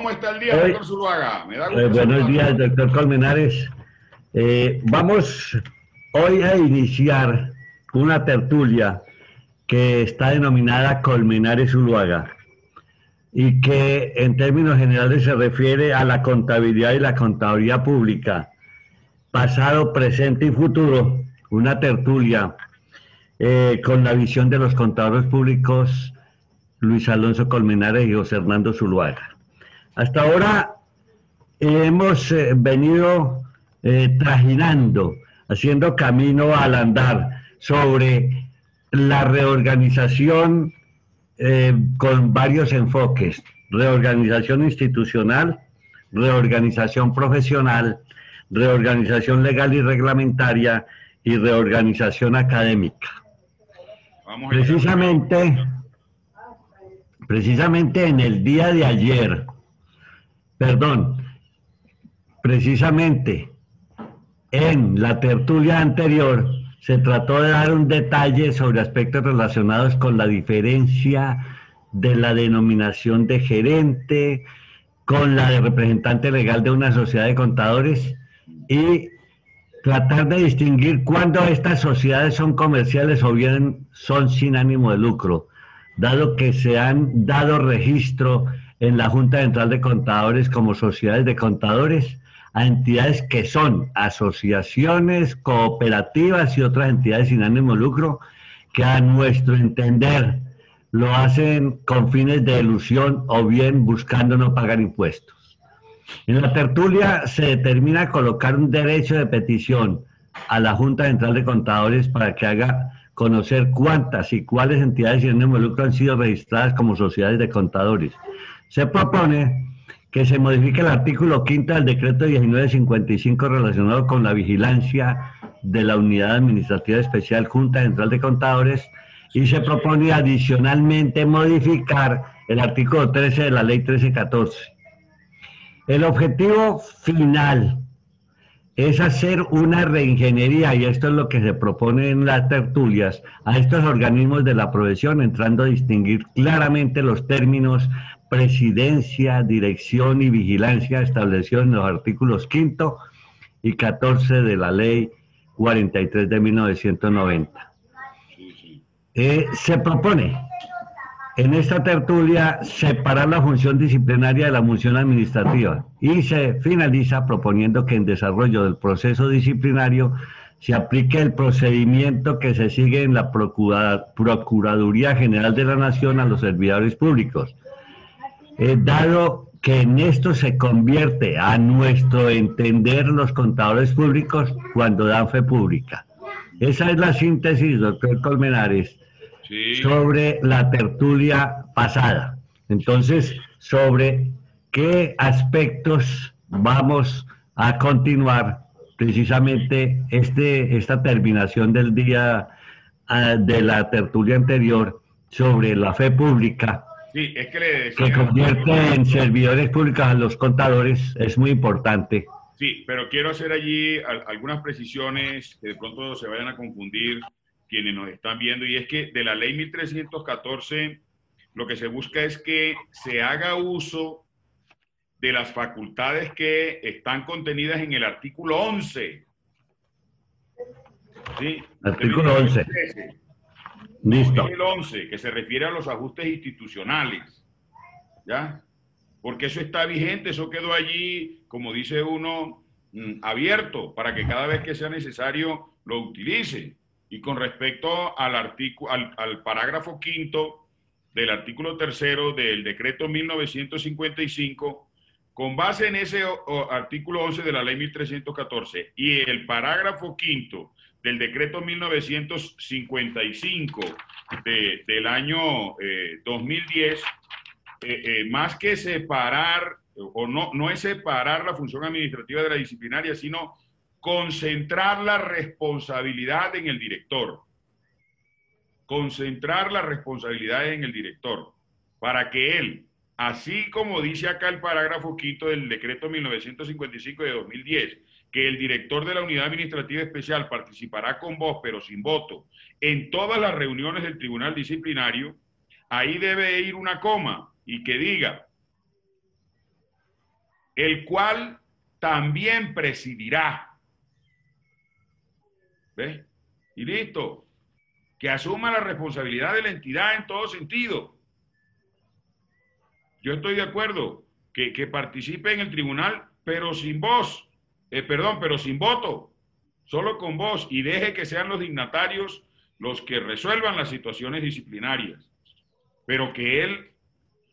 ¿Cómo está el día, doctor Zuluaga? Me da eh, buenos días, doctor Colmenares. Eh, vamos hoy a iniciar una tertulia que está denominada Colmenares Zuluaga y que en términos generales se refiere a la contabilidad y la contaduría pública, pasado, presente y futuro, una tertulia eh, con la visión de los contadores públicos Luis Alonso Colmenares y José Hernando Zuluaga. Hasta ahora hemos eh, venido eh, trajinando, haciendo camino al andar sobre la reorganización eh, con varios enfoques, reorganización institucional, reorganización profesional, reorganización legal y reglamentaria y reorganización académica. precisamente, precisamente en el día de ayer, perdón, precisamente en la tertulia anterior se trató de dar un detalle sobre aspectos relacionados con la diferencia de la denominación de gerente con la de representante legal de una sociedad de contadores y tratar de distinguir cuándo estas sociedades son comerciales o bien son sin ánimo de lucro, dado que se han dado registro en la Junta Central de Contadores como sociedades de contadores a entidades que son asociaciones, cooperativas y otras entidades sin ánimo de lucro que a nuestro entender lo hacen con fines de ilusión o bien buscando no pagar impuestos. En la tertulia se determina colocar un derecho de petición a la Junta Central de Contadores para que haga conocer cuántas y cuáles entidades sin ánimo de lucro han sido registradas como sociedades de contadores se propone que se modifique el artículo quinto del decreto 1955 relacionado con la vigilancia de la Unidad Administrativa Especial Junta Central de Contadores y se propone adicionalmente modificar el artículo 13 de la Ley 1314. El objetivo final es hacer una reingeniería, y esto es lo que se propone en las tertulias, a estos organismos de la profesión, entrando a distinguir claramente los términos presidencia, dirección y vigilancia establecidos en los artículos 5 y 14 de la ley 43 de 1990. Eh, se propone en esta tertulia separar la función disciplinaria de la función administrativa y se finaliza proponiendo que en desarrollo del proceso disciplinario se aplique el procedimiento que se sigue en la Procuraduría General de la Nación a los servidores públicos eh, dado que en esto se convierte a nuestro entender los contadores públicos cuando dan fe pública. Esa es la síntesis, doctor Colmenares, sobre la tertulia pasada. Entonces, sobre qué aspectos vamos a continuar precisamente este, esta terminación del día ah, de la tertulia anterior sobre la fe pública Sí, es que le Que convierte en servidores públicos a los contadores es muy importante. Sí, pero quiero hacer allí algunas precisiones que de pronto se vayan a confundir quienes nos están viendo, y es que de la ley 1314 lo que se busca es que se haga uso de las facultades que están contenidas en el artículo 11. ¿Sí? Artículo 11. Listo. El 11, que se refiere a los ajustes institucionales. ¿Ya? Porque eso está vigente, eso quedó allí, como dice uno, mm, abierto para que cada vez que sea necesario lo utilice. Y con respecto al, artículo, al, parágrafo quinto del artículo tercero del decreto 1955, con base en ese artículo 11 de la ley 1314 y el parágrafo quinto del decreto 1955 del año 2010, eh, eh, eh, más que separar, o no, no es separar la función administrativa de la disciplinaria, sino concentrar la responsabilidad en el director. Concentrar la responsabilidad en el director, para que él, así como dice acá el parágrafo quinto del decreto 1955 de 2010, que el director de la unidad administrativa especial participará con voz pero sin voto en todas las reuniones del tribunal disciplinario, ahí debe ir una coma y que diga, el cual también presidirá. ¿Ves? Y listo. Que asuma la responsabilidad de la entidad en todo sentido. Yo estoy de acuerdo que, que participe en el tribunal, pero sin voz. Eh, perdón, pero sin voto. Solo con voz. Y deje que sean los dignatarios los que resuelvan las situaciones disciplinarias. Pero que él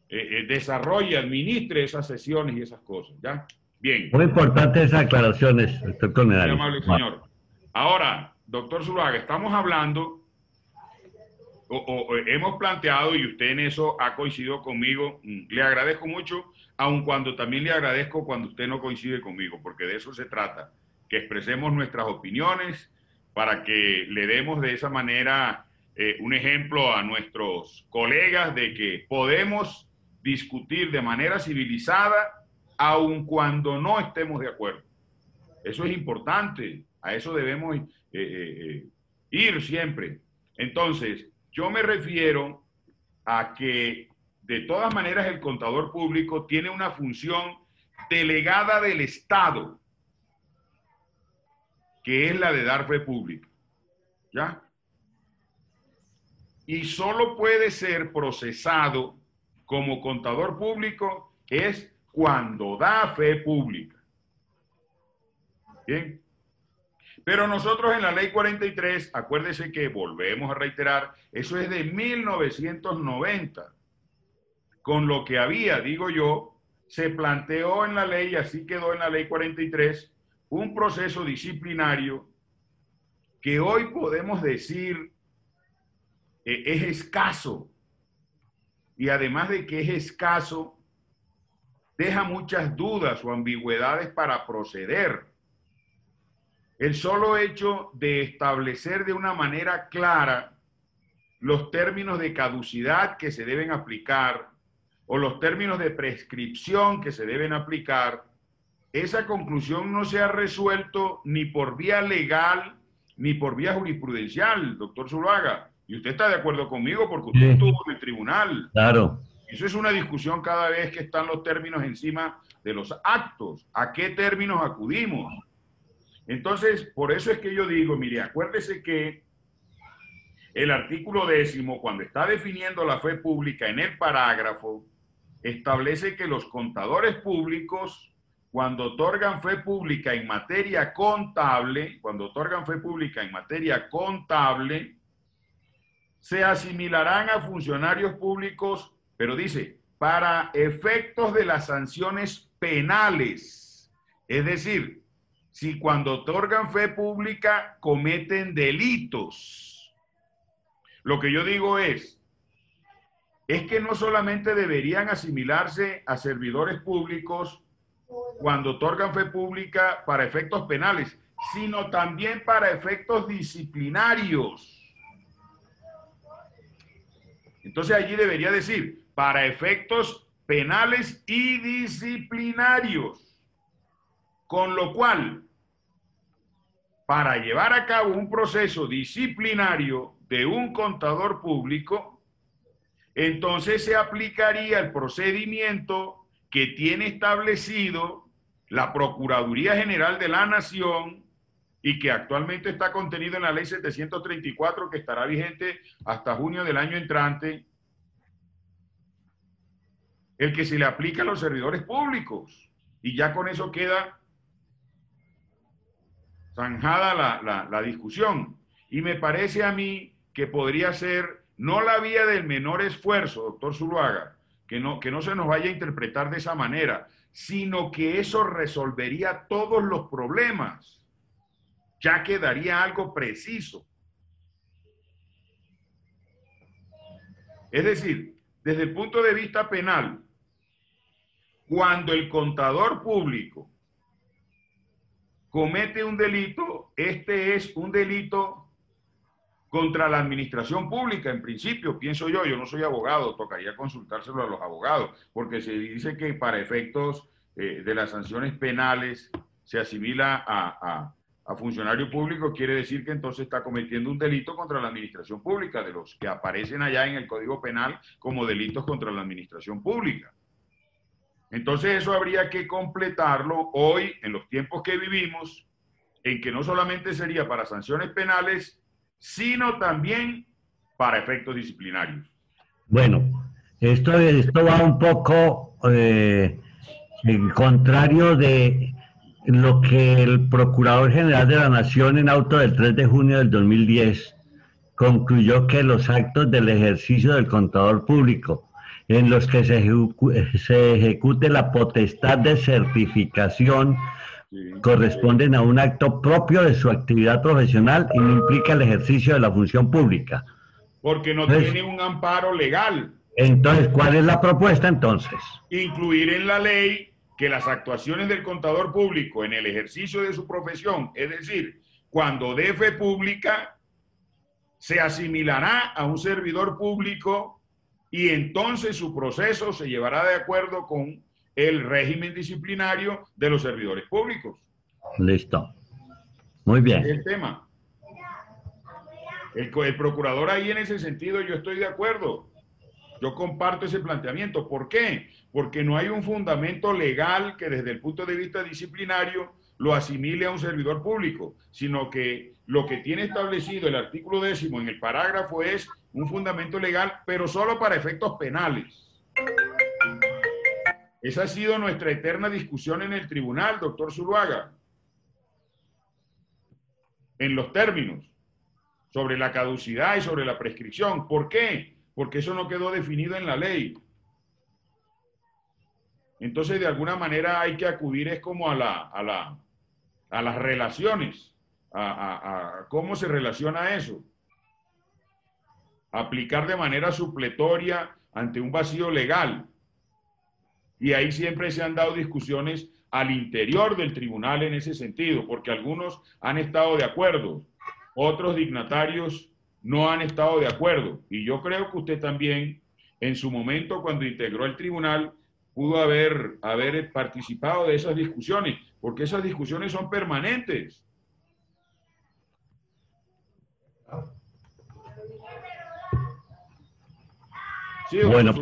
eh, eh, desarrolle, administre esas sesiones y esas cosas. ¿Ya? Bien. Muy importante esas aclaraciones, doctor Muy amable, señor. Ahora, doctor Zuluaga, estamos hablando, o, hemos planteado, y usted en eso ha coincidido conmigo, mm, le agradezco mucho, aun cuando también le agradezco cuando usted no coincide conmigo, porque de eso se trata, que expresemos nuestras opiniones para que le demos de esa manera eh, un ejemplo a nuestros colegas de que podemos discutir de manera civilizada, aun cuando no estemos de acuerdo. Eso es importante, a eso debemos eh, eh, ir siempre. Entonces, yo me refiero a que de todas maneras el contador público tiene una función delegada del Estado, que es la de dar fe pública. ¿Ya? Y solo puede ser procesado como contador público es cuando da fe pública. Bien. Pero nosotros en la ley 43, acuérdese que volvemos a reiterar, eso es de 1990. Con lo que había, digo yo, se planteó en la ley, así quedó en la ley 43, un proceso disciplinario que hoy podemos decir eh, es escaso y además de que es escaso, deja muchas dudas o ambigüedades para proceder. El solo hecho de establecer de una manera clara los términos de caducidad que se deben aplicar o los términos de prescripción que se deben aplicar, esa conclusión no se ha resuelto ni por vía legal ni por vía jurisprudencial, doctor Zuluaga. Y usted está de acuerdo conmigo porque usted estuvo en el tribunal. Claro. Eso es una discusión cada vez que están los términos encima de los actos. ¿A qué términos acudimos? Entonces, por eso es que yo digo, mire, acuérdese que el artículo décimo, cuando está definiendo la fe pública en el parágrafo, establece que los contadores públicos, cuando otorgan fe pública en materia contable, cuando otorgan fe pública en materia contable, se asimilarán a funcionarios públicos, pero dice, para efectos de las sanciones penales. Es decir, si cuando otorgan fe pública cometen delitos. Lo que yo digo es, es que no solamente deberían asimilarse a servidores públicos cuando otorgan fe pública para efectos penales, sino también para efectos disciplinarios. Entonces allí debería decir, para efectos penales y disciplinarios. Con lo cual, para llevar a cabo un proceso disciplinario de un contador público, entonces se aplicaría el procedimiento que tiene establecido la Procuraduría General de la Nación y que actualmente está contenido en la ley 734 que estará vigente hasta junio del año entrante, el que se le aplica a los servidores públicos. Y ya con eso queda zanjada la, la discusión. Y me parece a mí que podría ser no la vía del menor esfuerzo, doctor Zuluaga, que no, que no se nos vaya a interpretar de esa manera, sino que eso resolvería todos los problemas ya quedaría algo preciso. Es decir, desde el punto de vista penal, cuando el contador público comete un delito, este es un delito contra la administración pública, en principio, pienso yo, yo no soy abogado, tocaría consultárselo a los abogados, porque se dice que para efectos eh, de las sanciones penales se asimila a, a funcionario público quiere decir que entonces está cometiendo un delito contra la administración pública, de los que aparecen allá en el Código Penal como delitos contra la administración pública. Entonces eso habría que completarlo hoy, en los tiempos que vivimos, en que no solamente sería para sanciones penales, sino también para efectos disciplinarios. Bueno, esto, esto va un poco eh, en contrario de lo que el Procurador General de la Nación en auto del 3 de junio del 2010 concluyó que los actos del ejercicio del contador público en los que se, se ejecute la potestad de certificación corresponden a un acto propio de su actividad profesional y no implica el ejercicio de la función pública. Porque no tiene un amparo legal. Entonces, ¿cuál es la propuesta entonces? Incluir en la ley que las actuaciones del contador público en el ejercicio de su profesión, es decir, cuando dé fe pública, se asimilará a un servidor público y entonces su proceso se llevará de acuerdo con el régimen disciplinario de los servidores públicos. Listo. Muy bien. El tema. El, el, procurador ahí en ese sentido yo estoy de acuerdo. Yo comparto ese planteamiento. ¿Por qué? Porque no hay un fundamento legal que desde el punto de vista disciplinario lo asimile a un servidor público, sino que lo que tiene establecido el artículo décimo en el parágrafo es un fundamento legal, pero solo para efectos penales. Esa ha sido nuestra eterna discusión en el tribunal, doctor Zuluaga, en los términos, sobre la caducidad y sobre la prescripción. ¿Por qué? Porque eso no quedó definido en la ley. Entonces, de alguna manera hay que acudir es como a, la, a, la, a las relaciones, a, a cómo se relaciona eso. Aplicar de manera supletoria ante un vacío legal. Y ahí siempre se han dado discusiones al interior del tribunal en ese sentido, porque algunos han estado de acuerdo, otros dignatarios no han estado de acuerdo. Y yo creo que usted también, en su momento, cuando integró el tribunal, pudo haber, haber participado de esas discusiones, porque esas discusiones son permanentes. bueno,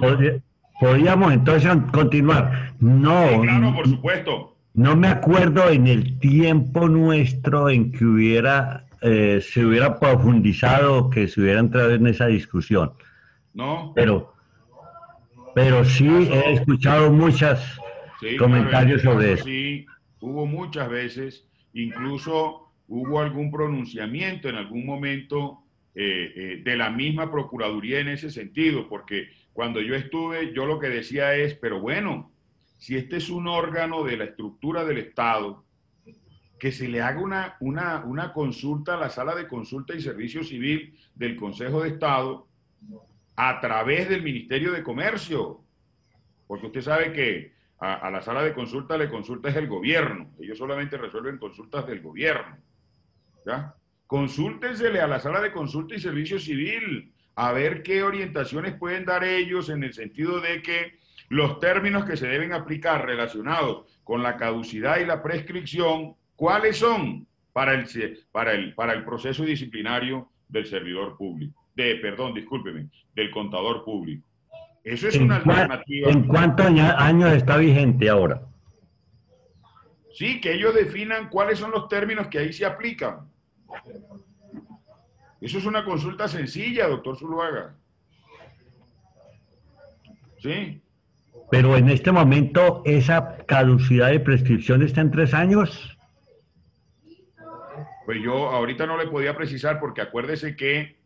podríamos entonces continuar. No, claro, por supuesto. No me acuerdo en el tiempo nuestro en que hubiera eh, se hubiera profundizado, que se hubiera entrado en esa discusión. No. Pero pero sí he escuchado muchos comentarios sobre eso. Sí, hubo muchas veces, incluso hubo algún pronunciamiento en algún momento eh, eh, de la misma Procuraduría en ese sentido, porque cuando yo estuve, yo lo que decía es, pero bueno, si este es un órgano de la estructura del Estado, que se le haga una, una, una consulta a la sala de consulta y servicio civil del Consejo de Estado a través del Ministerio de Comercio, porque usted sabe que a, la sala de consulta le consulta es el gobierno, ellos solamente resuelven consultas del gobierno. ¿ya? Consúltensele a la sala de consulta y servicio civil a ver qué orientaciones pueden dar ellos en el sentido de que los términos que se deben aplicar relacionados con la caducidad y la prescripción, ¿cuáles son para el, para el, para el proceso disciplinario del servidor público? de, perdón, discúlpeme, del contador público. Eso es una alternativa. ¿En cuántos años está vigente ahora? Sí, que ellos definan cuáles son los términos que ahí se aplican. Eso es una consulta sencilla, doctor Zuluaga. Sí. Pero en este momento, ¿esa caducidad de prescripción está en tres años? Pues yo ahorita no le podía precisar porque acuérdese que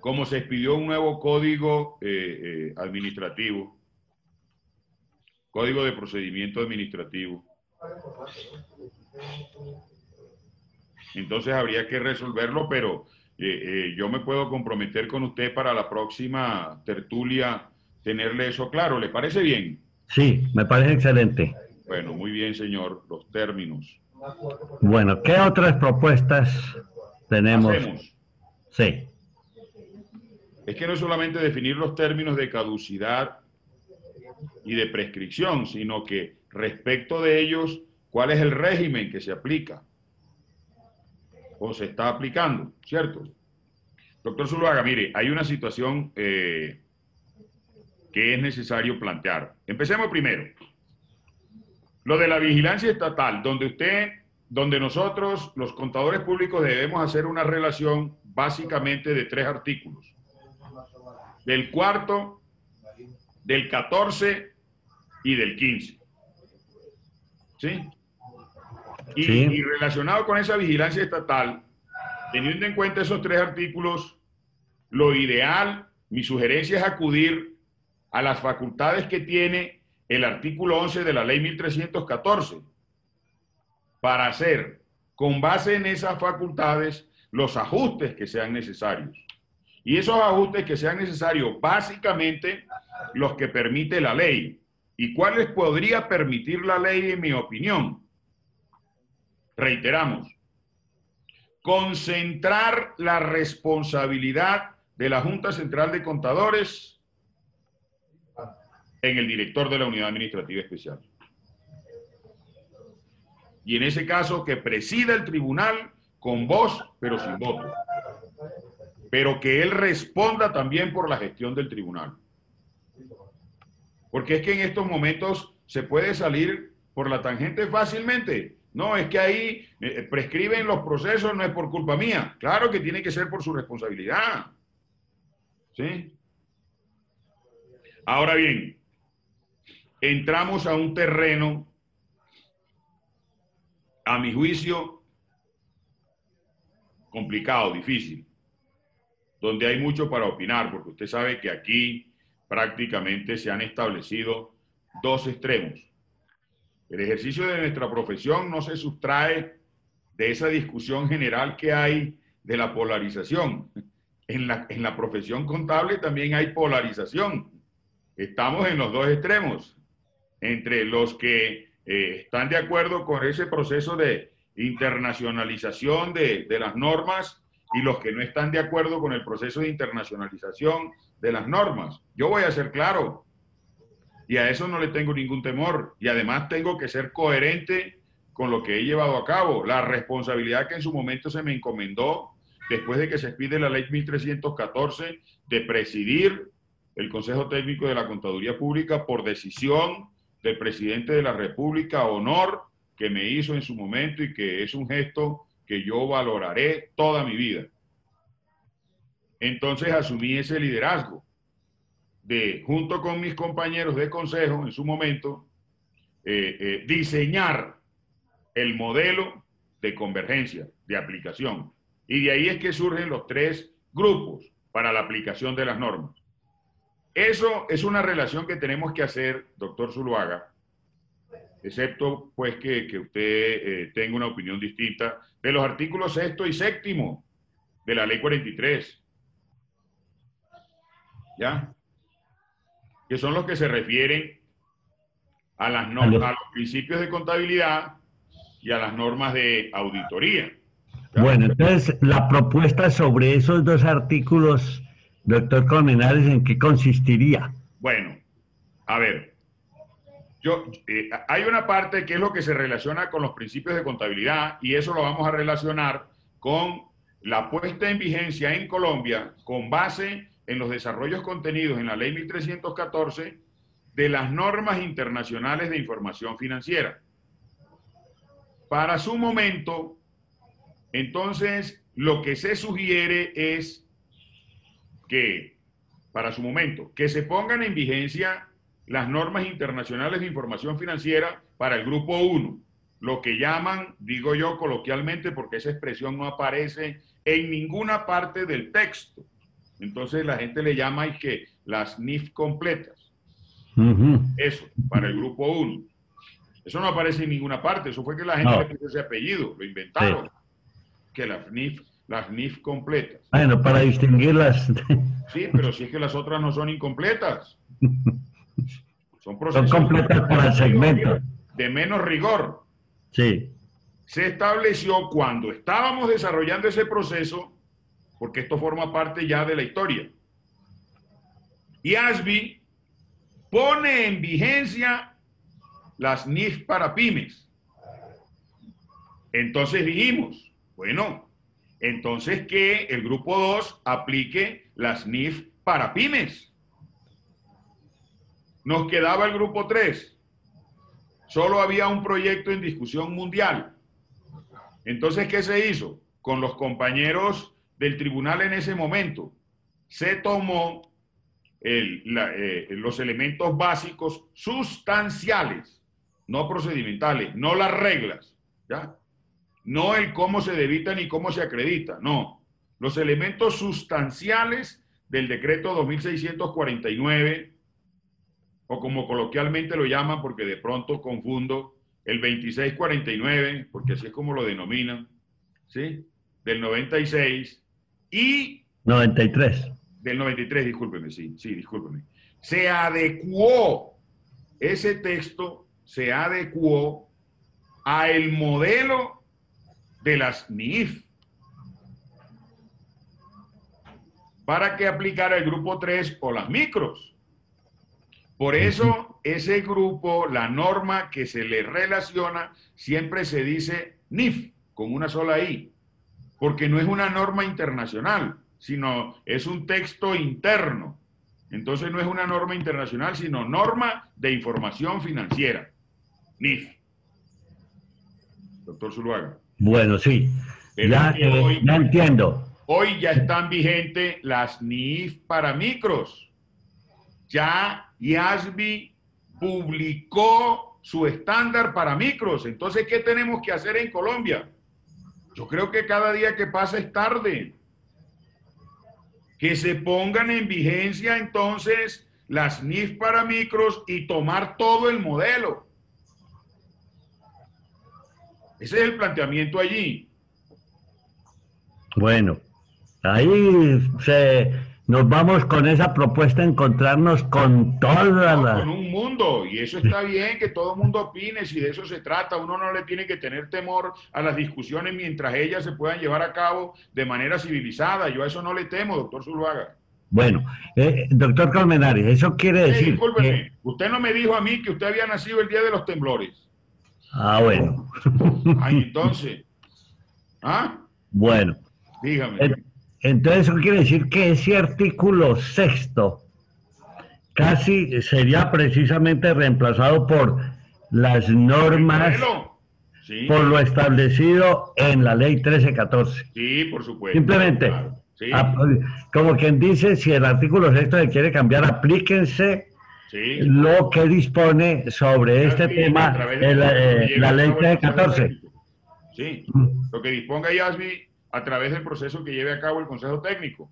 como se expidió un nuevo código eh, eh, administrativo, código de procedimiento administrativo. Entonces habría que resolverlo, pero eh, yo me puedo comprometer con usted para la próxima tertulia tenerle eso claro. ¿Le parece bien? Sí, me parece excelente. Bueno, muy bien, señor. Los términos. Bueno, ¿qué otras propuestas tenemos? Sí es que no es solamente definir los términos de caducidad y de prescripción, sino que respecto de ellos, cuál es el régimen que se aplica o se está aplicando, ¿cierto? Doctor Zuluaga, mire, hay una situación eh, que es necesario plantear. Empecemos primero. Lo de la vigilancia estatal, donde usted, donde nosotros, los contadores públicos, debemos hacer una relación básicamente de tres artículos. Del cuarto, del 14 y del 15. ¿Sí? Y, y relacionado con esa vigilancia estatal, teniendo en cuenta esos tres artículos, lo ideal, mi sugerencia es acudir a las facultades que tiene el artículo 11 de la ley 1314 para hacer, con base en esas facultades, los ajustes que sean necesarios. Y esos ajustes que sean necesarios, básicamente los que permite la ley. ¿Y cuáles podría permitir la ley, en mi opinión? Reiteramos, concentrar la responsabilidad de la Junta Central de Contadores en el director de la Unidad Administrativa Especial. Y en ese caso que presida el tribunal con voz, pero sin voto. Pero que él responda también por la gestión del tribunal. Porque es que en estos momentos se puede salir por la tangente fácilmente. No, es que ahí eh, prescriben los procesos, no es por culpa mía. Claro que tiene que ser por su responsabilidad. ¿Sí? Ahora bien, entramos a un terreno, a mi juicio, complicado, difícil, donde hay mucho para opinar, porque usted sabe que aquí prácticamente se han establecido dos extremos. El ejercicio de nuestra profesión no se sustrae de esa discusión general que hay de la polarización. En la, en la profesión contable también hay polarización. Estamos en los dos extremos, entre los que eh, están de acuerdo con ese proceso de internacionalización de, de las normas y los que no están de acuerdo con el proceso de internacionalización de las normas. Yo voy a ser claro, y a eso no le tengo ningún temor, y además tengo que ser coherente con lo que he llevado a cabo. La responsabilidad que en su momento se me encomendó después de que se expide la ley 1314 de presidir el Consejo Técnico de la Contaduría Pública por decisión del presidente de la República, honor que me hizo en su momento y que es un gesto que yo valoraré toda mi vida. Entonces asumí ese liderazgo de, junto con mis compañeros de consejo en su momento, eh, eh, diseñar el modelo de convergencia, de aplicación. Y de ahí es que surgen los tres grupos para la aplicación de las normas. Eso es una relación que tenemos que hacer, doctor Zuluaga, excepto pues que, que usted eh, tenga una opinión distinta, de los artículos sexto y séptimo de la ley 43. ¿Ya? Que son los que se refieren a, las normas, a los principios de contabilidad y a las normas de auditoría. Bueno, entonces la propuesta sobre esos dos artículos, doctor Colmenares, ¿en qué consistiría? Bueno, a ver, yo, eh, hay una parte que es lo que se relaciona con los principios de contabilidad y eso lo vamos a relacionar con la puesta en vigencia en Colombia con base en los desarrollos contenidos en la ley 1314 de las normas internacionales de información financiera. Para su momento, entonces, lo que se sugiere es que, para su momento, que se pongan en vigencia las normas internacionales de información financiera para el grupo 1, lo que llaman, digo yo coloquialmente, porque esa expresión no aparece en ninguna parte del texto. Entonces la gente le llama y que las NIF completas. Eso, para el grupo 1. Eso no aparece en ninguna parte, eso fue que la gente le puso ese apellido, lo inventaron que las NIF, las NIF completas. Bueno, para distinguirlas. Sí, pero si es que las otras no son incompletas. Son, procesos son completas para el segmento. De menos rigor. Sí. Se estableció cuando estábamos desarrollando ese proceso, porque esto forma parte ya de la historia. Y ASBI pone en vigencia las NIF para pymes. Entonces dijimos, bueno, entonces que el grupo 2 aplique las NIF para pymes. nos quedaba el grupo 3. Solo había un proyecto en discusión mundial. Entonces, ¿qué se hizo? Con los compañeros del tribunal en ese momento, se tomó eh, los elementos básicos sustanciales, no procedimentales, no las reglas, ¿ya? No el cómo se debita ni cómo se acredita, no. Los elementos sustanciales del decreto 2649, o como coloquialmente lo llaman, porque de pronto confundo, el 2649, porque así es como lo denominan, ¿sí? Del 96 y... 93. Del 93, discúlpeme, sí, sí, discúlpeme. Se adecuó, ese texto se adecuó a el modelo de las NIF para que aplicara el grupo 3 o las micros. Por eso, ese grupo, la norma que se le relaciona, siempre se dice NIF, con una sola I, porque no es una norma internacional, sino es un texto interno. Entonces no es una norma internacional, sino norma de información financiera, NIF. Doctor Zuluaga. Bueno, sí. Ya, eh, ya entiendo. Hoy ya están vigentes las NIF para micros. Ya YASBI publicó su estándar para micros. Entonces, ¿qué tenemos que hacer en Colombia? Yo creo que cada día que pasa es tarde. Que se pongan en vigencia entonces las NIF para micros y tomar todo el modelo. Ese es el planteamiento allí. Bueno, Ahí se, nos vamos con esa propuesta a encontrarnos con toda la... Con un mundo, y eso está bien, que todo el mundo opine, si de eso se trata, uno no le tiene que tener temor a las discusiones mientras ellas se puedan llevar a cabo de manera civilizada, yo a eso no le temo, doctor Zuluaga. Bueno, eh, doctor Colmenares, eso quiere decir... discúlpeme, usted no me dijo a mí que usted había nacido el día de los temblores. Ah, bueno. Ay, entonces... ¿Ah? Bueno. Dígame. Entonces eso quiere decir que ese artículo sexto casi sería precisamente reemplazado por las normas, por lo establecido en la ley 1314. Sí, por supuesto. Simplemente, como quien dice, si el artículo sexto se quiere cambiar, aplíquense lo que dispone sobre este tema eh, la, ley 1314. Sí, lo que disponga Yasmi a través del proceso que lleve a cabo el Consejo Técnico,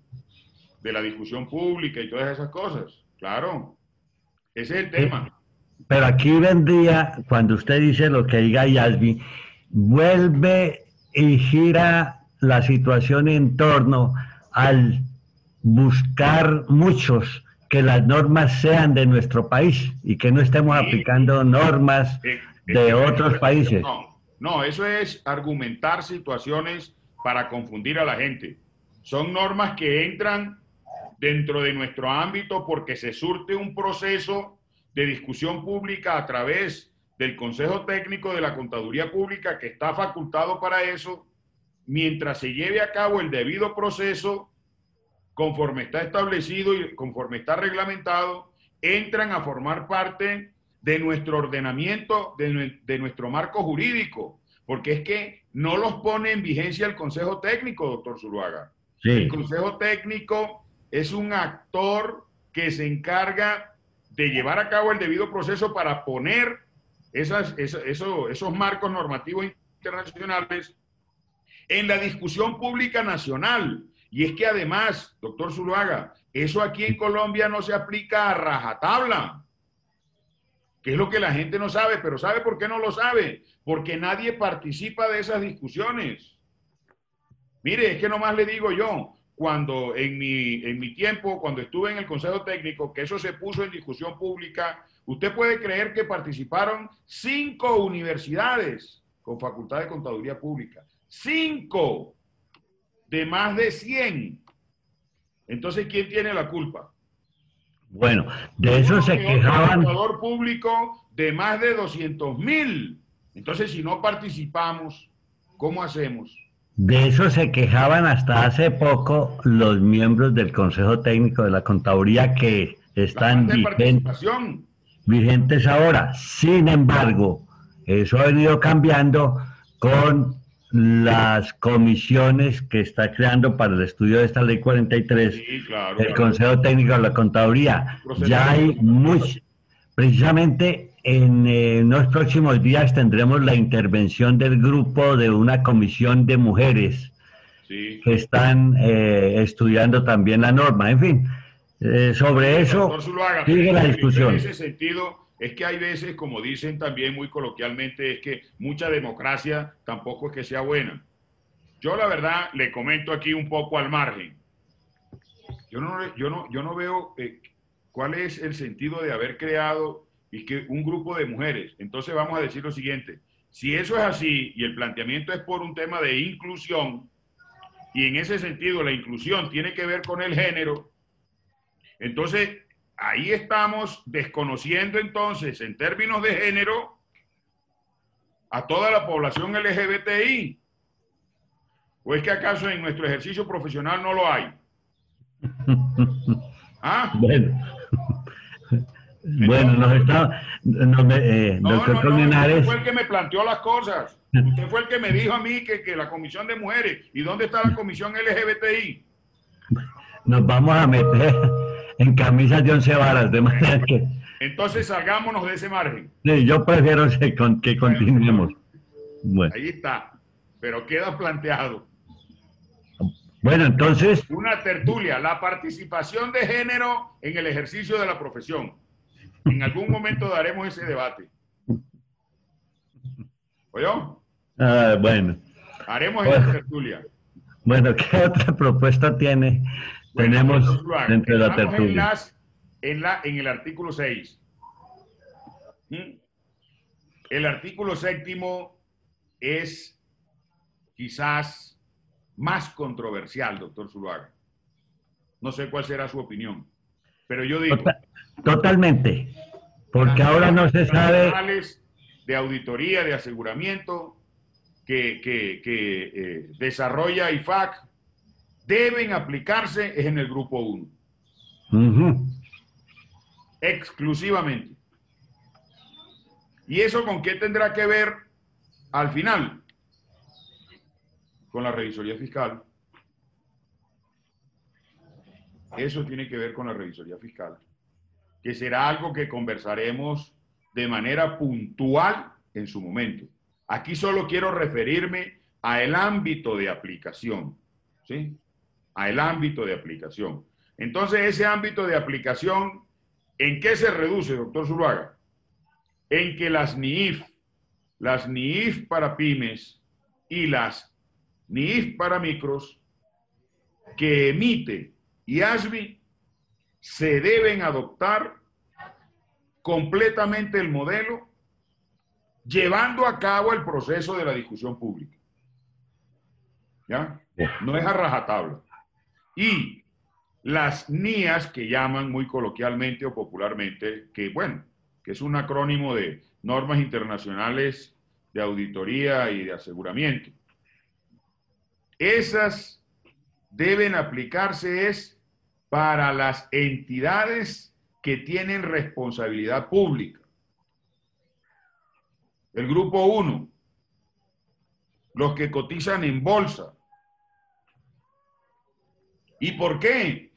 de la discusión pública y todas esas cosas. Claro, ese es el tema. Pero aquí vendría, cuando usted dice lo que diga Yasmi, vuelve y gira la situación en torno al buscar muchos que las normas sean de nuestro país y que no estemos aplicando normas eh, de otros países. No, no, eso es argumentar situaciones para confundir a la gente. Son normas que entran dentro de nuestro ámbito porque se surte un proceso de discusión pública a través del Consejo Técnico de la Contaduría Pública que está facultado para eso, mientras se lleve a cabo el debido proceso conforme está establecido y conforme está reglamentado, entran a formar parte de nuestro ordenamiento, de, de nuestro marco jurídico porque es que no los pone en vigencia el Consejo Técnico, doctor Zuluaga. El Consejo Técnico es un actor que se encarga de llevar a cabo el debido proceso para poner esas, esos marcos normativos internacionales en la discusión pública nacional. Y es que además, doctor Zuluaga, eso aquí en Colombia no se aplica a rajatabla que es lo que la gente no sabe, pero ¿sabe por qué no lo sabe? Porque nadie participa de esas discusiones. Mire, es que nomás le digo yo, cuando en mi, en mi tiempo, cuando estuve en el Consejo Técnico, que eso se puso en discusión pública, usted puede creer que participaron cinco universidades con facultad de contaduría pública. Cinco de más de 100. Entonces, ¿quién tiene la culpa? Bueno, de eso se quejaban. Un público de más de 200 mil. Entonces, si no participamos, ¿cómo hacemos? De eso se quejaban hasta hace poco los miembros del Consejo Técnico de la Contaduría que están vigentes. vigentes ahora. Sin embargo, eso ha venido cambiando con las comisiones que está creando para el estudio de esta ley 43, el Consejo Técnico de la Contaduría. Ya hay mucho, precisamente en, eh, los próximos días tendremos la intervención del grupo de una comisión de mujeres que están eh, estudiando también la norma. En fin, eh, sobre eso sigue la discusión. En ese sentido, es que hay veces, como dicen también muy coloquialmente, es que mucha democracia tampoco es que sea buena. Yo la verdad le comento aquí un poco al margen. Yo no, yo no, yo no veo eh, cuál es el sentido de haber creado y que un grupo de mujeres. Entonces vamos a decir lo siguiente. Si eso es así y el planteamiento es por un tema de inclusión, y en ese sentido la inclusión tiene que ver con el género, entonces ahí estamos desconociendo entonces en términos de género a toda la población LGBTI. ¿O es que acaso en nuestro ejercicio profesional no lo hay? ¿Ah? Bueno, bueno nos está... No, eh, no, usted fue el que me planteó las cosas. Usted fue el que me dijo a mí que, que la comisión de mujeres. ¿Y dónde está la comisión LGBTI? Nos vamos a meter en camisas de once varas, de manera que... Entonces salgámonos de ese margen. Sí, yo prefiero que continuemos. Bueno. Ahí está, pero queda planteado. Bueno, entonces... Una tertulia, la participación de género en el ejercicio de la profesión. En algún momento daremos ese debate. ¿Oyó? Ah, bueno. Haremos esa tertulia. Bueno, ¿qué otra propuesta tiene tenemos dentro de la tertulia. En, la, en el artículo 6. ¿Mm? El artículo séptimo es quizás más controversial, doctor Zuluaga. No sé cuál será su opinión, pero yo digo... totalmente, porque ahora no se sabe... De auditoría, de aseguramiento que, que, que eh, desarrolla IFAC deben aplicarse es en el grupo 1. Exclusivamente. ¿Y eso con qué tendrá que ver al final? Con la revisoría fiscal. Eso tiene que ver con la revisoría fiscal, que será algo que conversaremos de manera puntual en su momento. Aquí solo quiero referirme a el ámbito de aplicación. ¿sí? Al ámbito de aplicación. Entonces, ese ámbito de aplicación, ¿en qué se reduce, doctor Zuluaga? En que las NIIF, las NIIF para pymes y las NIIF para micros que emite IASBI se deben adoptar completamente el modelo llevando a cabo el proceso de la discusión pública. ¿Ya? No es a rajatabla y las NIAS, que llaman muy coloquialmente o popularmente, que bueno, que es un acrónimo de normas internacionales de auditoría y de aseguramiento. Esas deben aplicarse es para las entidades que tienen responsabilidad pública. El grupo 1, los que cotizan en bolsa, ¿Y por qué?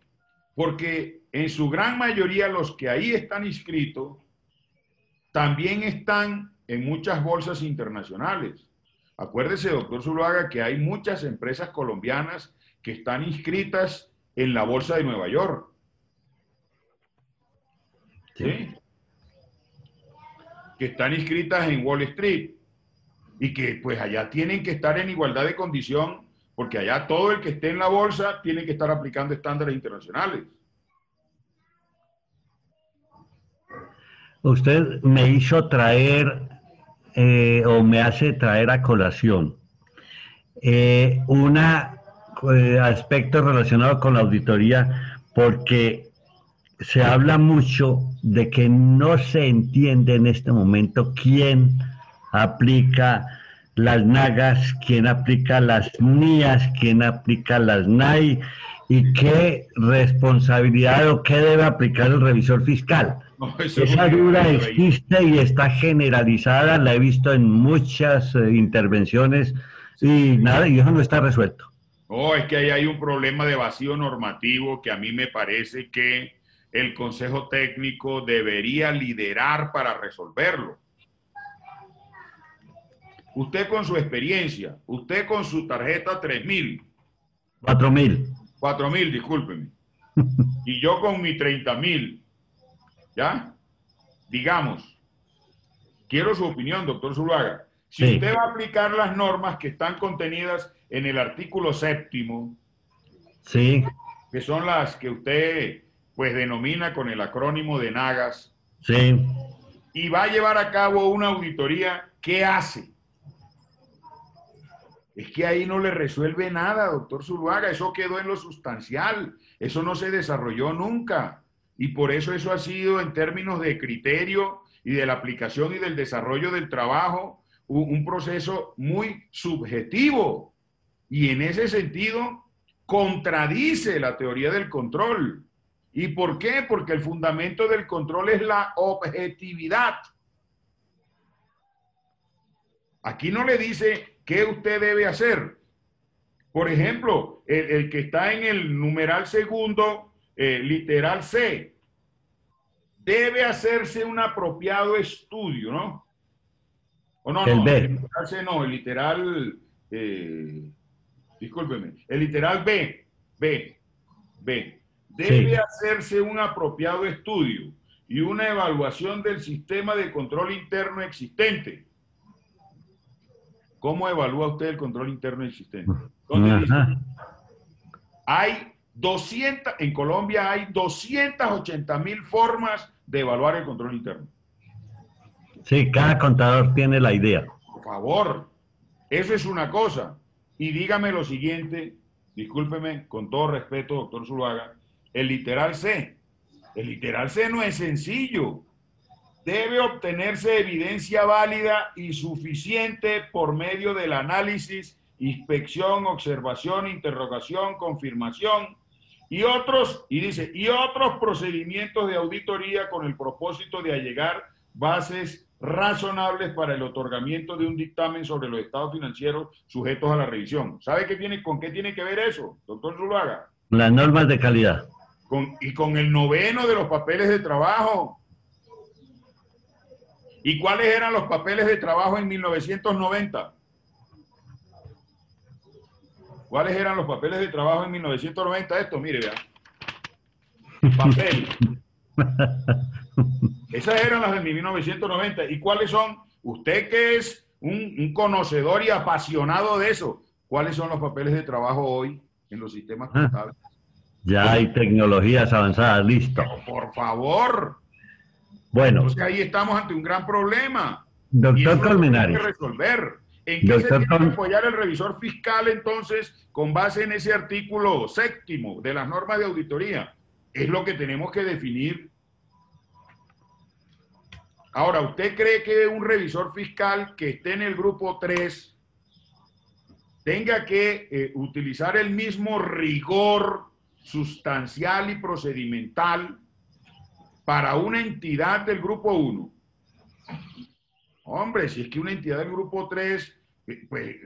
Porque en su gran mayoría los que ahí están inscritos también están en muchas bolsas internacionales. Acuérdese, doctor Zuluaga, que hay muchas empresas colombianas que están inscritas en la bolsa de Nueva York. ¿Sí? Que están inscritas en Wall Street y que pues allá tienen que estar en igualdad de condición porque allá todo el que esté en la bolsa tiene que estar aplicando estándares internacionales. Usted me hizo traer eh, o me hace traer a colación eh, un eh, aspecto relacionado con la auditoría porque se habla mucho de que no se entiende en este momento quién aplica las nagas, quién aplica las NIAS, quién aplica las NAI, ¿Y qué responsabilidad o qué debe aplicar el revisor fiscal? Esa duda existe y está generalizada, la he visto en muchas eh, intervenciones y nada, y eso no está resuelto. Oh, es que ahí hay un problema de vacío normativo que a mí me parece que el Consejo Técnico debería liderar para resolverlo. Usted con su experiencia, usted con su tarjeta 3000. 4000. 4000, discúlpeme. y yo con mi 30000. ¿Ya? Digamos, quiero su opinión, doctor Zuluaga. Si usted va a aplicar las normas que están contenidas en el artículo séptimo, sí. que son las que usted pues denomina con el acrónimo de NAGAS, sí. y va a llevar a cabo una auditoría, ¿qué hace? Es que ahí no le resuelve nada, doctor Zuluaga, eso quedó en lo sustancial, eso no se desarrolló nunca. Y por eso eso ha sido en términos de criterio y de la aplicación y del desarrollo del trabajo un proceso muy subjetivo. Y en ese sentido contradice la teoría del control. ¿Y por qué? Porque el fundamento del control es la objetividad. Aquí no le dice ¿Qué usted debe hacer? Por ejemplo, el, que está en el numeral segundo, eh, literal C, debe hacerse un apropiado estudio, ¿no? O no, el no, B. el literal C no, el literal, eh, discúlpeme, el literal B, B, B, debe hacerse un apropiado estudio y una evaluación del sistema de control interno existente ¿Cómo evalúa usted el control interno existente? Hay 200, en Colombia hay 280 mil formas de evaluar el control interno. Sí, cada contador tiene la idea. Por favor, eso es una cosa. Y dígame lo siguiente, discúlpeme, con todo respeto, doctor Zuluaga, el literal C. El literal C no es sencillo debe obtenerse evidencia válida y suficiente por medio del análisis, inspección, observación, interrogación, confirmación y otros, y dice, y otros procedimientos de auditoría con el propósito de allegar bases razonables para el otorgamiento de un dictamen sobre los estados financieros sujetos a la revisión. ¿Sabe qué tiene, con qué tiene que ver eso, doctor Zuluaga? Las normas de calidad. Con, y con el noveno de los papeles de trabajo, ¿Y cuáles eran los papeles de trabajo en 1990? ¿Cuáles eran los papeles de trabajo en 1990? Esto, mire, vea. Papel. Esas eran las de 1990. ¿Y cuáles son? Usted que es un, conocedor y apasionado de eso, ¿cuáles son los papeles de trabajo hoy en los sistemas ah. contables? Ya hay tecnologías avanzadas, listo. por favor, bueno. Entonces ahí estamos ante un gran problema. Doctor Colmenares. que resolver. ¿En qué se tiene que apoyar el revisor fiscal entonces con base en ese artículo séptimo de las normas de auditoría? Es lo que tenemos que definir. Ahora, ¿usted cree que un revisor fiscal que esté en el grupo 3 tenga que eh, utilizar el mismo rigor sustancial y procedimental para una entidad del grupo 1. Hombre, si es que una entidad del grupo 3, eh, pues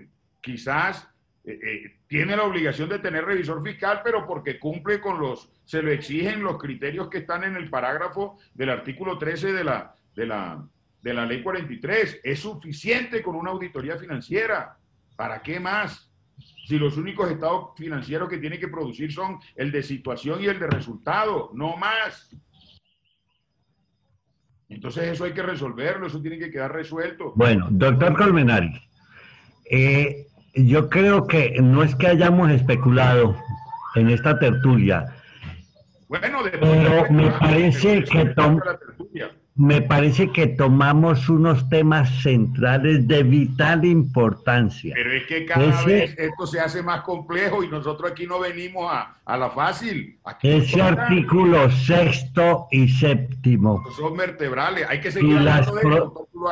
quizás eh, eh, tiene la obligación de tener revisor fiscal, pero porque cumple con los, se lo exigen los criterios que están en el parágrafo del artículo 13 de la, de la, de la ley 43. Es suficiente con una auditoría financiera. ¿Para qué más? Si los únicos estados financieros que tiene que producir son el de situación y el de resultado, no más. Entonces eso hay que resolverlo, eso tiene que quedar resuelto. Bueno, doctor Colmenares, eh, yo creo que no es que hayamos especulado en esta tertulia, bueno, pero me parece que, me parece que tomamos unos temas centrales de vital importancia. Pero es que cada vez esto se hace más complejo y nosotros aquí no venimos a, a la fácil. ese artículo sexto y séptimo. Son vertebrales, hay que seguir. Y, las,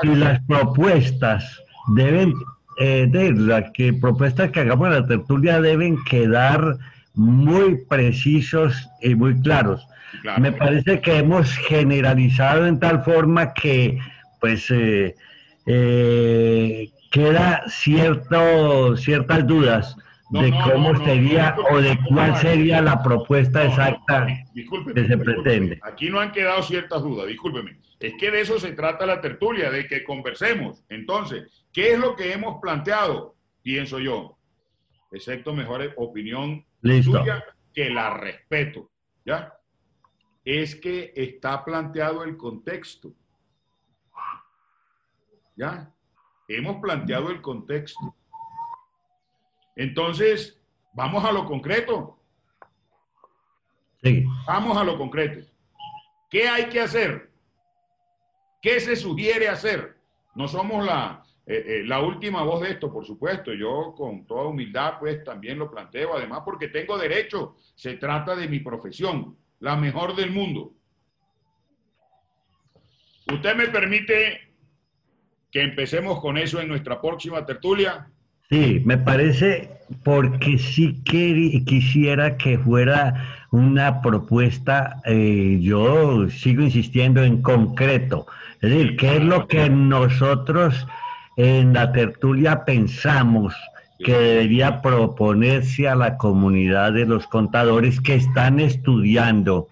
y las propuestas deben, eh, de las que propuestas que hagamos en la tertulia deben quedar muy precisos y muy claros. Me parece que hemos generalizado en tal forma que, pues, eh, eh, queda cierto, ciertas dudas de cómo sería o de cuál sería la propuesta exacta que se pretende. Aquí no han quedado ciertas dudas, discúlpeme. Es que de eso se trata la tertulia, de que conversemos. Entonces, ¿qué es lo que hemos planteado? Pienso yo, excepto mejor opinión suya, que la respeto, ¿ya? Es que está planteado el contexto. ¿Ya? Hemos planteado el contexto. Entonces, vamos a lo concreto. Sí. Vamos a lo concreto. ¿Qué hay que hacer? ¿Qué se sugiere hacer? No somos la, eh, eh, la última voz de esto, por supuesto. Yo con toda humildad, pues también lo planteo, además porque tengo derecho. Se trata de mi profesión, la mejor del mundo. ¿Usted me permite que empecemos con eso en nuestra próxima tertulia? Sí, me parece porque sí que quisiera que fuera una propuesta, eh, yo sigo insistiendo en concreto, es decir, qué es lo que nosotros en la tertulia pensamos que debería proponerse a la comunidad de los contadores que están estudiando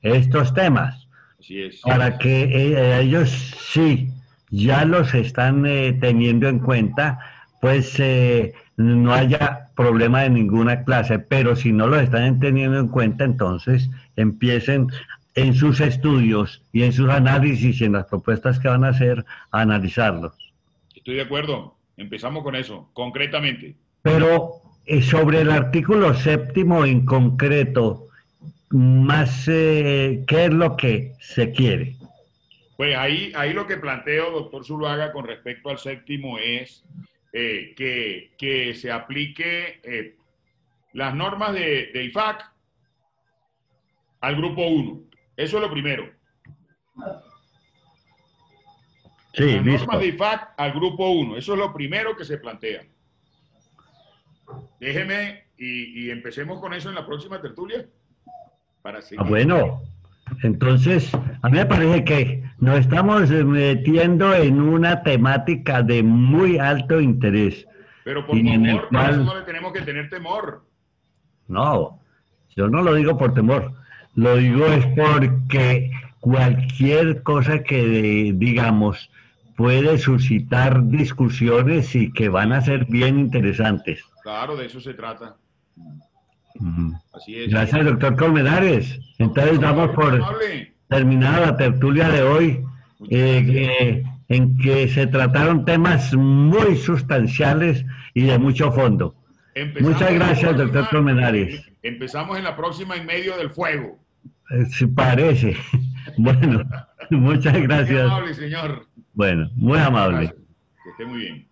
estos temas, para que eh, ellos sí ya los están eh, teniendo en cuenta pues eh, no haya problema de ninguna clase, pero si no lo están teniendo en cuenta, entonces empiecen en sus estudios y en sus análisis y en las propuestas que van a hacer a analizarlos. Estoy de acuerdo, empezamos con eso, concretamente. Pero eh, sobre el artículo séptimo en concreto, más eh, qué es lo que se quiere. Pues ahí, ahí lo que planteo, doctor Zuluaga, con respecto al séptimo es eh, que, se aplique eh, las normas de, IFAC al grupo 1. Eso es lo primero. Sí, normas de IFAC al grupo 1. Eso es lo primero que se plantea. Déjeme y, empecemos con eso en la próxima tertulia. Para ah, bueno, entonces, a mí me parece que nos estamos metiendo en una temática de muy alto interés. Pero por favor, no le tenemos que tener temor. No, yo no lo digo por temor. Lo digo es porque cualquier cosa que digamos puede suscitar discusiones y que van a ser bien interesantes. Claro, de eso se trata. Así es. Gracias, doctor Colmenares. Entonces damos por terminada la tertulia de hoy, eh, en que se trataron temas muy sustanciales y de mucho fondo. Muchas gracias, doctor Colmenares. Empezamos en la próxima en medio del fuego. Eh, parece. bueno, muchas gracias. Amable, señor. Bueno, muy amable. Que esté muy bien.